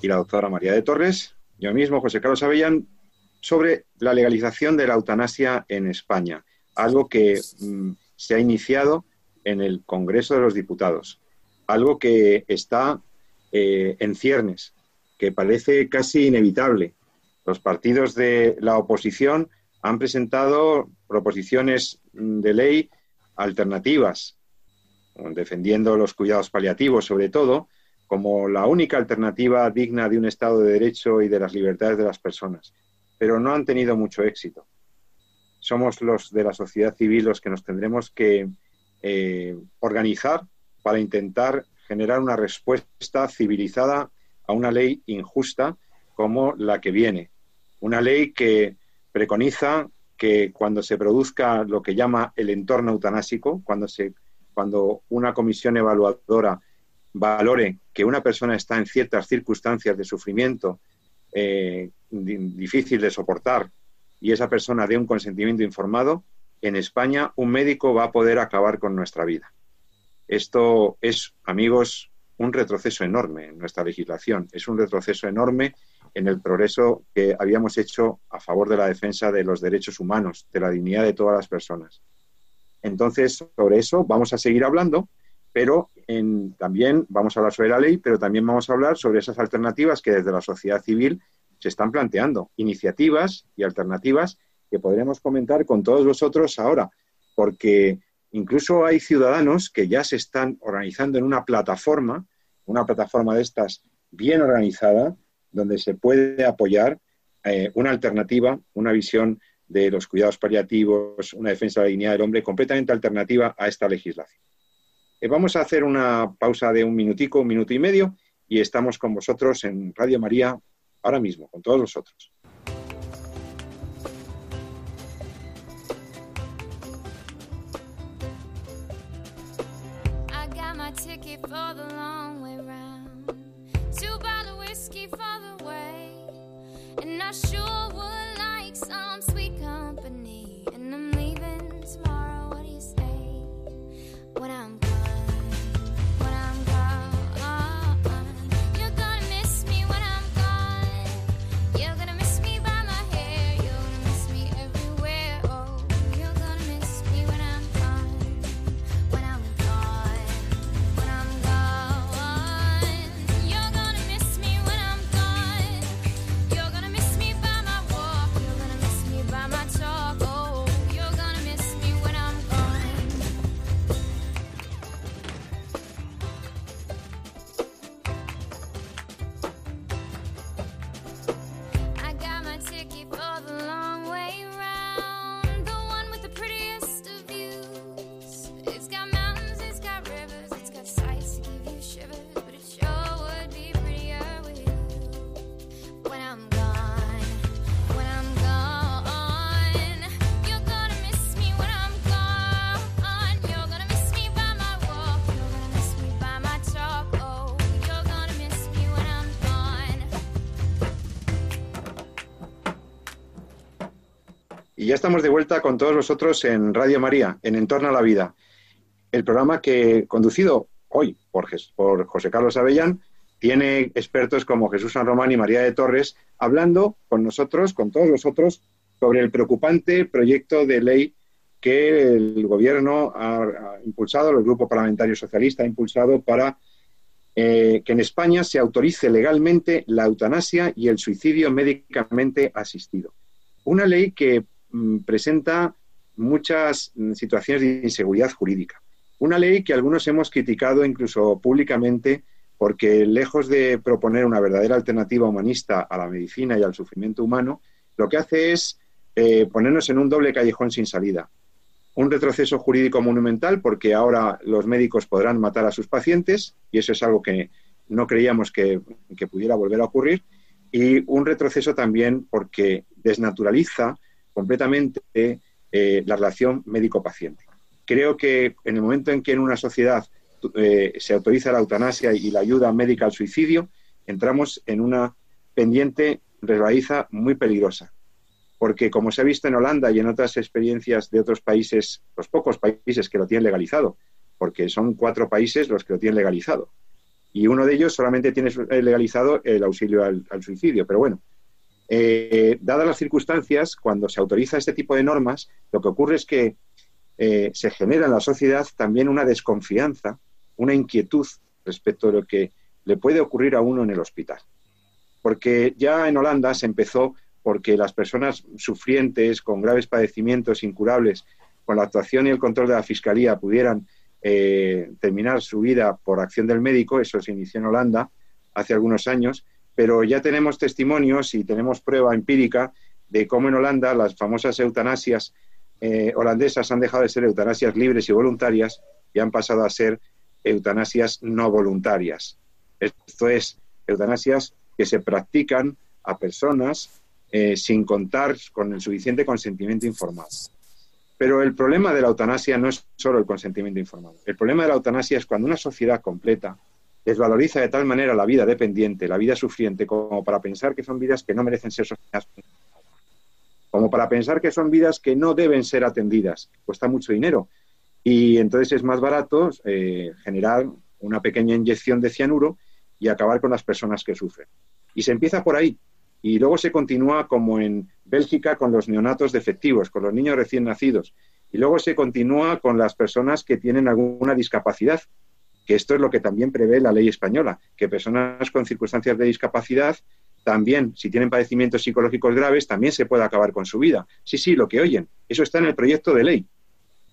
y la doctora María de Torres, yo mismo, José Carlos Avellán, sobre la legalización de la eutanasia en España, algo que mm, se ha iniciado en el Congreso de los Diputados, algo que está eh, en ciernes, que parece casi inevitable. Los partidos de la oposición han presentado proposiciones de ley alternativas, defendiendo los cuidados paliativos sobre todo, como la única alternativa digna de un Estado de Derecho y de las libertades de las personas, pero no han tenido mucho éxito somos los de la sociedad civil los que nos tendremos que eh, organizar para intentar generar una respuesta civilizada a una ley injusta como la que viene. Una ley que preconiza que cuando se produzca lo que llama el entorno eutanásico, cuando, se, cuando una comisión evaluadora valore que una persona está en ciertas circunstancias de sufrimiento eh, difícil de soportar y esa persona dé un consentimiento informado, en España un médico va a poder acabar con nuestra vida. Esto es, amigos, un retroceso enorme en nuestra legislación, es un retroceso enorme en el progreso que habíamos hecho a favor de la defensa de los derechos humanos, de la dignidad de todas las personas. Entonces, sobre eso vamos a seguir hablando, pero también vamos a hablar sobre la ley, pero también vamos a hablar sobre esas alternativas que desde la sociedad civil se están planteando, iniciativas y alternativas que podremos comentar con todos vosotros ahora, porque incluso hay ciudadanos que ya se están organizando en una plataforma, una plataforma de estas bien organizada, donde se puede apoyar eh, una alternativa, una visión de los cuidados paliativos, una defensa de la dignidad del hombre completamente alternativa a esta legislación. Eh, vamos a hacer una pausa de un minutico, un minuto y medio, y estamos con vosotros en Radio María ahora mismo, con todos vosotros. Estamos de vuelta con todos vosotros en Radio María, en Entorno a la Vida. El programa que, conducido hoy por, por José Carlos Avellán, tiene expertos como Jesús San Román y María de Torres hablando con nosotros, con todos nosotros, sobre el preocupante proyecto de ley que el Gobierno ha, impulsado, el Grupo Parlamentario Socialista ha impulsado para eh, que en España se autorice legalmente la eutanasia y el suicidio médicamente asistido. Una ley que presenta muchas mm, situaciones de inseguridad jurídica. Una ley que algunos hemos criticado incluso públicamente porque lejos de proponer una verdadera alternativa humanista a la medicina y al sufrimiento humano, lo que hace es eh, ponernos en un doble callejón sin salida. Un retroceso jurídico monumental porque ahora los médicos podrán matar a sus pacientes y eso es algo que no creíamos que pudiera volver a ocurrir. Y un retroceso también porque desnaturaliza completamente eh, la relación médico-paciente. Creo que en el momento en que en una sociedad eh, se autoriza la eutanasia y la ayuda médica al suicidio, entramos en una pendiente resbaliza muy peligrosa. Porque, como se ha visto en Holanda y en otras experiencias de otros países, los pocos países que lo tienen legalizado, porque son cuatro países los que lo tienen legalizado. Y uno de ellos solamente tiene legalizado el auxilio al suicidio. Pero bueno, eh, dadas las circunstancias, cuando se autoriza este tipo de normas, lo que ocurre es que eh, se genera en la sociedad también una desconfianza, una inquietud respecto a lo que le puede ocurrir a uno en el hospital. Porque ya en Holanda se empezó porque las personas sufrientes con graves padecimientos incurables, con la actuación y el control de la Fiscalía, pudieran eh, terminar su vida por acción del médico, eso se inició en Holanda hace algunos años, pero ya tenemos testimonios y tenemos prueba empírica de cómo en Holanda las famosas eutanasias eh, holandesas han dejado de ser eutanasias libres y voluntarias y han pasado a ser eutanasias no voluntarias. Esto es, eutanasias que se practican a personas eh, sin contar con el suficiente consentimiento informado. Pero el problema de la eutanasia no es solo el consentimiento informado. El problema de la eutanasia es cuando una sociedad completa desvaloriza de tal manera la vida dependiente, la vida sufriente, como para pensar que son vidas que no merecen ser sostenidas, como para pensar que son vidas que no deben ser atendidas. Cuesta mucho dinero. Y entonces es más barato eh, generar una pequeña inyección de cianuro y acabar con las personas que sufren. Y se empieza por ahí. Y luego se continúa como en Bélgica con los neonatos defectivos, con los niños recién nacidos. Y luego se continúa con las personas que tienen alguna discapacidad, que esto es lo que también prevé la ley española, que personas con circunstancias de discapacidad también, si tienen padecimientos psicológicos graves, también se puede acabar con su vida. Sí, sí, lo que oyen. Eso está en el proyecto de ley.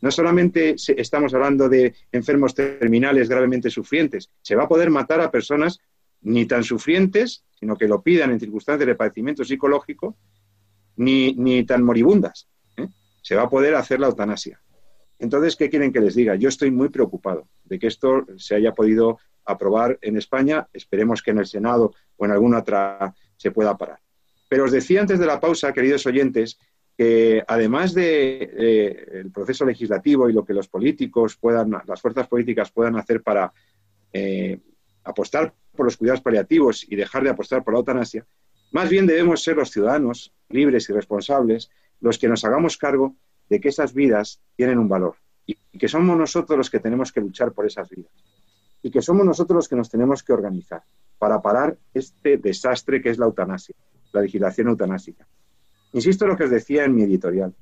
No solamente estamos hablando de enfermos terminales gravemente sufrientes, se va a poder matar a personas ni tan sufrientes, sino que lo pidan en circunstancias de padecimiento psicológico, ni, ni tan moribundas. ¿eh? Se va a poder hacer la eutanasia. Entonces, ¿qué quieren que les diga? Yo estoy muy preocupado de que esto se haya podido aprobar en España. Esperemos que en el Senado o en alguna otra se pueda parar. Pero os decía antes de la pausa, queridos oyentes, que además del de, proceso legislativo y lo que los políticos puedan, las fuerzas políticas puedan hacer para eh, apostar por los cuidados paliativos y dejar de apostar por la eutanasia, más bien debemos ser los ciudadanos libres y responsables los que nos hagamos cargo de que esas vidas tienen un valor y que somos nosotros los que tenemos que luchar por esas vidas y que somos nosotros los que nos tenemos que organizar para parar este desastre que es la eutanasia, la legislación eutanásica. Insisto en lo que os decía en mi editorial.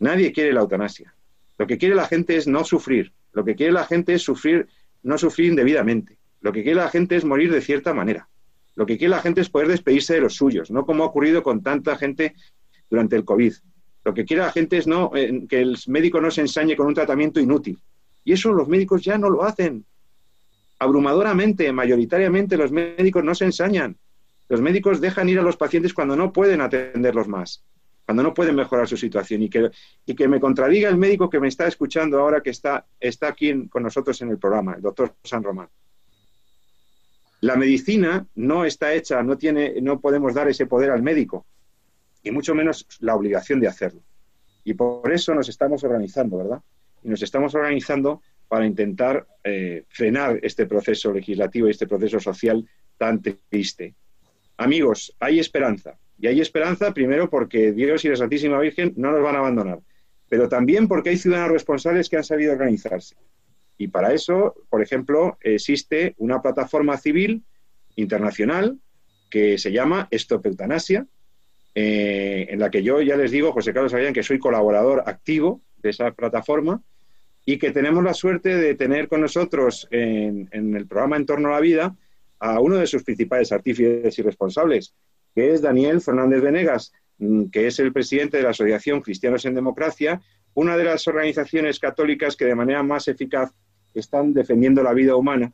Nadie quiere la eutanasia. Lo que quiere la gente es no sufrir. Lo que quiere la gente es sufrir, no sufrir indebidamente. Lo que quiere la gente es morir de cierta manera. Lo que quiere la gente es poder despedirse de los suyos, no como ha ocurrido con tanta gente durante el COVID. Lo que quiere la gente es no, eh, que el médico no se ensañe con un tratamiento inútil. Y eso los médicos ya no lo hacen. Abrumadoramente, mayoritariamente, los médicos no se ensañan. Los médicos dejan ir a los pacientes cuando no pueden atenderlos más, cuando no pueden mejorar su situación. Y que, y que me contradiga el médico que me está escuchando ahora que está, está aquí con nosotros en el programa, el doctor San Román. La medicina no está hecha, no, tiene, no podemos dar ese poder al médico, y mucho menos la obligación de hacerlo. Y por eso nos estamos organizando, ¿verdad? Y nos estamos organizando para intentar eh, frenar este proceso legislativo y este proceso social tan triste. Amigos, hay esperanza. Y hay esperanza primero porque Dios y la Santísima Virgen no nos van a abandonar, pero también porque hay ciudadanos responsables que han sabido organizarse. Y para eso, por ejemplo, existe una plataforma civil internacional que se llama Stop Eutanasia, eh, en la que yo ya les digo, José Carlos sabían que soy colaborador activo de esa plataforma y que tenemos la suerte de tener con nosotros en, en el programa En torno a la vida a uno de sus principales artífices y responsables, que es Daniel Fernández Venegas, mm, que es el presidente de la Asociación Cristianos en Democracia, una de las organizaciones católicas que de manera más eficaz están defendiendo la vida humana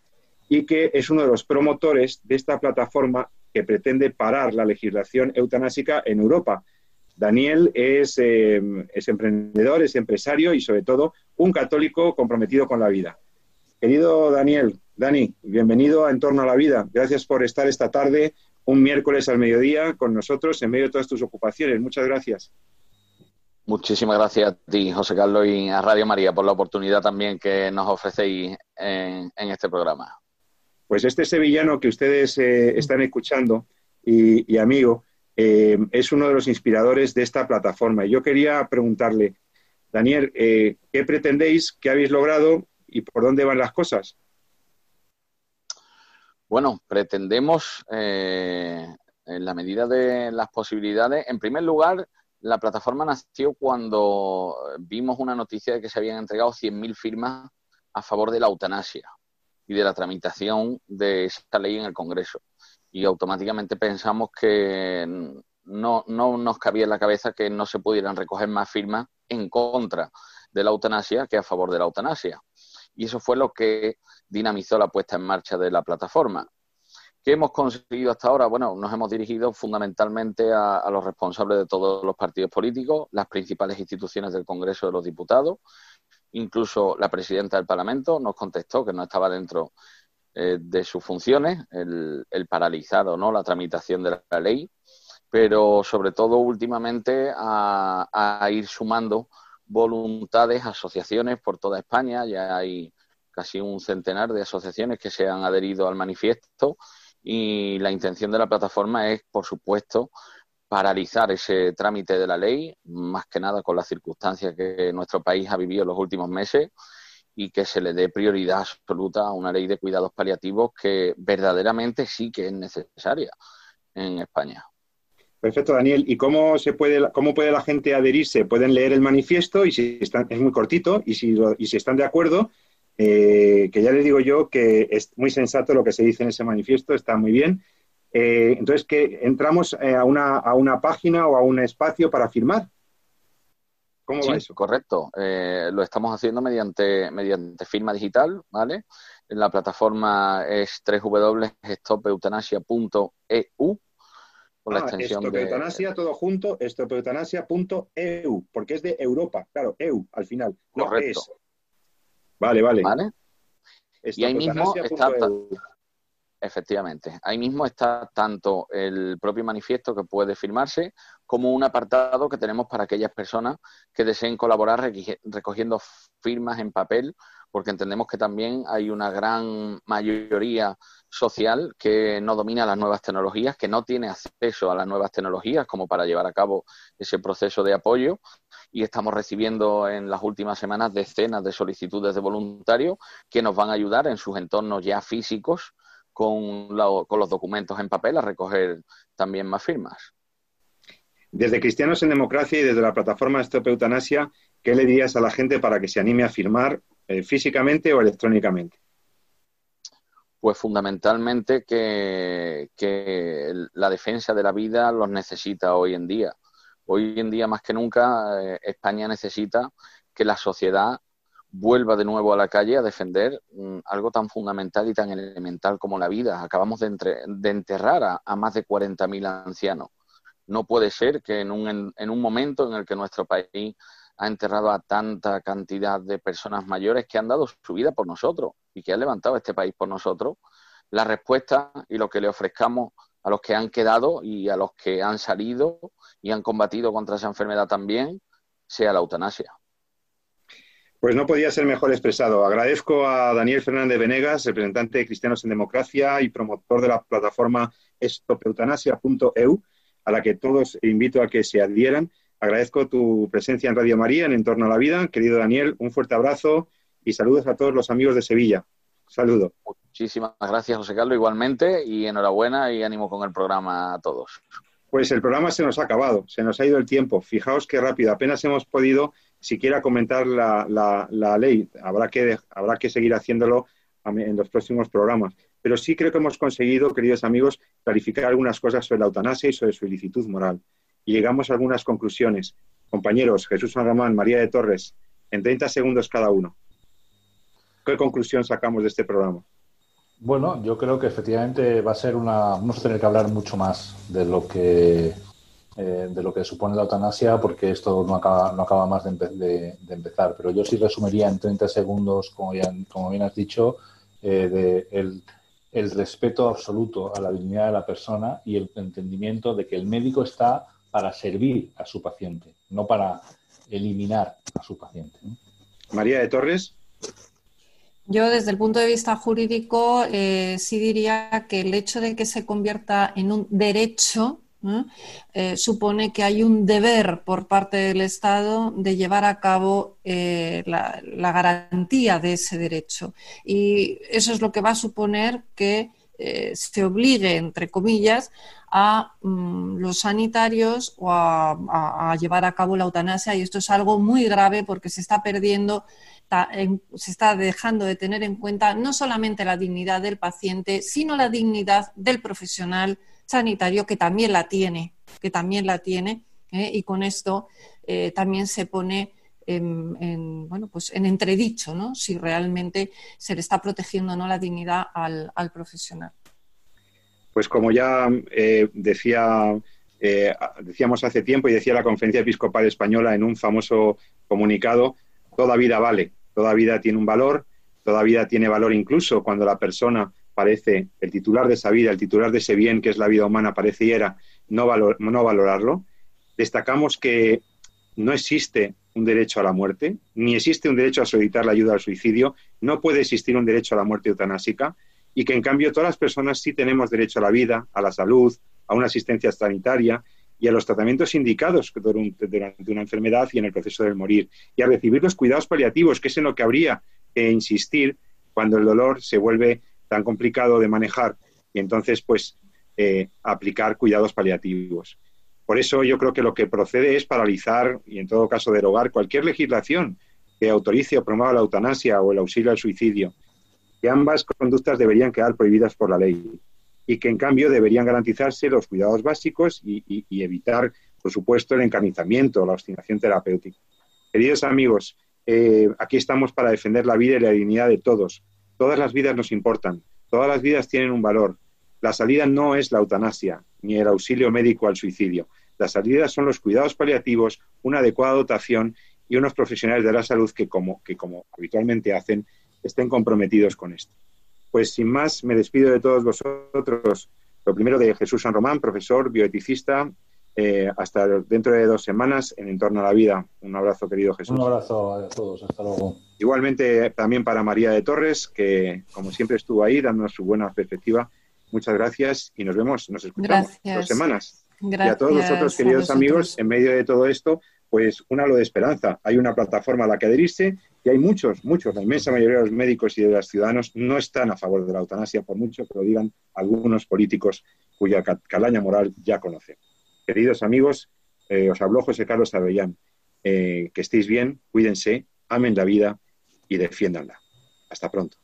y que es uno de los promotores de esta plataforma que pretende parar la legislación eutanásica en Europa. Daniel es, eh, es, emprendedor, es empresario y sobre todo un católico comprometido con la vida. Querido Daniel, Dani, bienvenido a En torno a la vida. Gracias por estar esta tarde, un miércoles al mediodía, con nosotros en medio de todas tus ocupaciones. Muchas gracias. Muchísimas gracias a ti, José Carlos, y a Radio María por la oportunidad también que nos ofrecéis en este programa. Pues este sevillano que ustedes eh, están escuchando y, amigo eh, es uno de los inspiradores de esta plataforma. Y yo quería preguntarle, Daniel, eh, ¿qué pretendéis, qué habéis logrado y por dónde van las cosas? Bueno, pretendemos, en la medida de las posibilidades, en primer lugar, la plataforma nació cuando vimos una noticia de que se habían entregado 100.000 firmas a favor de la eutanasia y de la tramitación de esta ley en el Congreso. Y automáticamente pensamos que no, no nos cabía en la cabeza que no se pudieran recoger más firmas en contra de la eutanasia que a favor de la eutanasia. Y eso fue lo que dinamizó la puesta en marcha de la plataforma. ¿Qué hemos conseguido hasta ahora? Bueno, nos hemos dirigido fundamentalmente a, los responsables de todos los partidos políticos, las principales instituciones del Congreso de los Diputados. Incluso la presidenta del Parlamento nos contestó que no estaba dentro eh, de sus funciones el, el paralizado, ¿no? La tramitación de la ley. pero sobre todo últimamente a, ir sumando voluntades, asociaciones por toda España. Ya hay casi un centenar de asociaciones que se han adherido al manifiesto y la intención de la plataforma es, por supuesto, paralizar ese trámite de la ley, más que nada con las circunstancias que nuestro país ha vivido en los últimos meses y que se le dé prioridad absoluta a una ley de cuidados paliativos que verdaderamente sí que es necesaria en España. Perfecto, Daniel. ¿Y cómo se puede, cómo puede la gente adherirse? Pueden leer el manifiesto y si están, es muy cortito y si, y si están de acuerdo, eh, que ya les digo yo que es muy sensato lo que se dice en ese manifiesto, está muy bien. Eh, entonces, que entramos eh, a, una, a una página o a un espacio para firmar. ¿Cómo va eso? Correcto. lo estamos haciendo mediante, mediante firma digital, ¿vale? La plataforma es www.stopeutanasia.eu con la ah, extensión de... Eutanasia, todo junto, estopeutanasia.eu, porque es de Europa, claro, EU al final, no Correcto. es. Vale, vale. ¿Vale? Y ahí mismo está, efectivamente, ahí mismo está tanto el propio manifiesto que puede firmarse como un apartado que tenemos para aquellas personas que deseen colaborar recogiendo firmas en papel porque entendemos que también hay una gran mayoría social que no domina las nuevas tecnologías, que no tiene acceso a las nuevas tecnologías como para llevar a cabo ese proceso de apoyo. Y estamos recibiendo en las últimas semanas decenas de solicitudes de voluntarios que nos van a ayudar en sus entornos ya físicos con, con los documentos en papel a recoger también más firmas. Desde Cristianos en Democracia y desde la plataforma Stop Eutanasia, ¿qué le dirías a la gente para que se anime a firmar eh, físicamente o electrónicamente? Pues fundamentalmente que, la defensa de la vida los necesita hoy en día. Hoy en día más que nunca eh, España necesita que la sociedad vuelva de nuevo a la calle a defender mm, algo tan fundamental y tan elemental como la vida. Acabamos de, enterrar a, más de 40.000 ancianos. No puede ser que en un, en un momento en el que nuestro país ha enterrado a tanta cantidad de personas mayores que han dado su vida por nosotros y que han levantado este país por nosotros, la respuesta y lo que le ofrezcamos a los que han quedado y a los que han salido y han combatido contra esa enfermedad también sea la eutanasia. Pues no podía ser mejor expresado. Agradezco a Daniel Fernández Venegas, representante de Cristianos en Democracia y promotor de la plataforma estopeutanasia.eu, a la que todos invito a que se adhieran Agradezco tu presencia en Radio María, en Entorno a la Vida. Querido Daniel, un fuerte abrazo y saludos a todos los amigos de Sevilla. Saludo. Muchísimas gracias, José Carlos, igualmente, y enhorabuena y ánimo con el programa a todos. Pues el programa se nos ha acabado, se nos ha ido el tiempo. Fijaos qué rápido, apenas hemos podido siquiera comentar la, la ley. Habrá que, habrá que seguir haciéndolo en los próximos programas. Pero sí creo que hemos conseguido, queridos amigos, clarificar algunas cosas sobre la eutanasia y sobre su ilicitud moral y llegamos a algunas conclusiones. Compañeros, Jesús San María de Torres, en 30 segundos cada uno. ¿Qué conclusión sacamos de este programa? Bueno, yo creo que efectivamente va a ser una. Vamos a tener que hablar mucho más de lo que eh, de lo que supone la eutanasia, porque esto no acaba, no acaba más de, empezar. Pero yo sí resumiría en 30 segundos, como, como bien has dicho, eh, de el, el respeto absoluto a la dignidad de la persona y el entendimiento de que el médico está para servir a su paciente, no para eliminar a su paciente. María de Torres. Yo, desde el punto de vista jurídico, eh, sí diría que el hecho de que se convierta en un derecho eh, supone que hay un deber por parte del Estado de llevar a cabo eh, la, garantía de ese derecho. Y eso es lo que va a suponer que se obligue, entre comillas, a mm, los sanitarios o a, llevar a cabo la eutanasia y esto es algo muy grave porque se está perdiendo, se está dejando de tener en cuenta no solamente la dignidad del paciente, sino la dignidad del profesional sanitario que también la tiene, que también la tiene ¿eh? y con esto eh, también se pone en, bueno, pues en entredicho ¿no? si realmente se le está protegiendo no la dignidad al profesional. Pues como ya eh, decía, decíamos hace tiempo y decía la Conferencia Episcopal Española en un famoso comunicado, toda vida vale, toda vida tiene un valor, toda vida tiene valor incluso cuando la persona parece, el titular de esa vida, el titular de ese bien que es la vida humana, parece y era no, no valorarlo. Destacamos que no existe un derecho a la muerte, ni existe un derecho a solicitar la ayuda al suicidio, no puede existir un derecho a la muerte eutanásica y que en cambio todas las personas sí tenemos derecho a la vida, a la salud, a una asistencia sanitaria y a los tratamientos indicados durante, una enfermedad y en el proceso de morir y a recibir los cuidados paliativos, que es en lo que habría que insistir cuando el dolor se vuelve tan complicado de manejar y entonces pues eh, aplicar cuidados paliativos. Por eso yo creo que lo que procede es paralizar y en todo caso derogar cualquier legislación que autorice o promueva la eutanasia o el auxilio al suicidio, que ambas conductas deberían quedar prohibidas por la ley y que en cambio deberían garantizarse los cuidados básicos y, evitar, por supuesto, el encarnizamiento, la obstinación terapéutica. Queridos amigos, eh, aquí estamos para defender la vida y la dignidad de todos. Todas las vidas nos importan, todas las vidas tienen un valor. La salida no es la eutanasia ni el auxilio médico al suicidio. La salida son los cuidados paliativos, una adecuada dotación y unos profesionales de la salud que, como, que como habitualmente hacen, estén comprometidos con esto. Pues sin más, me despido de todos vosotros. Lo primero de Jesús San Román, profesor, bioeticista. Eh, hasta dentro de dos semanas en Entorno a la Vida. Un abrazo, querido Jesús. Un abrazo a todos. Hasta luego. Igualmente también para María de Torres, que como siempre estuvo ahí dándonos su buena perspectiva. Muchas gracias y nos vemos, nos escuchamos dos semanas. Gracias y a todos vosotros, queridos amigos, en medio de todo esto, pues un halo de esperanza. Hay una plataforma a la que adherirse y hay muchos, muchos, la inmensa mayoría de los médicos y de los ciudadanos no están a favor de la eutanasia, por mucho que lo digan algunos políticos cuya calaña moral ya conocen. Queridos amigos, eh, os habló José Carlos Avellán. Eh, que estéis bien, cuídense, amen la vida y defiéndanla. Hasta pronto.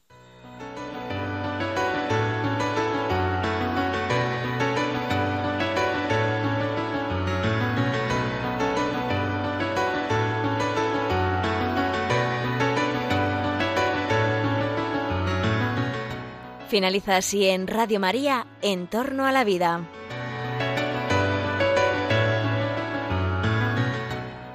Finaliza así en Radio María, En torno a la vida.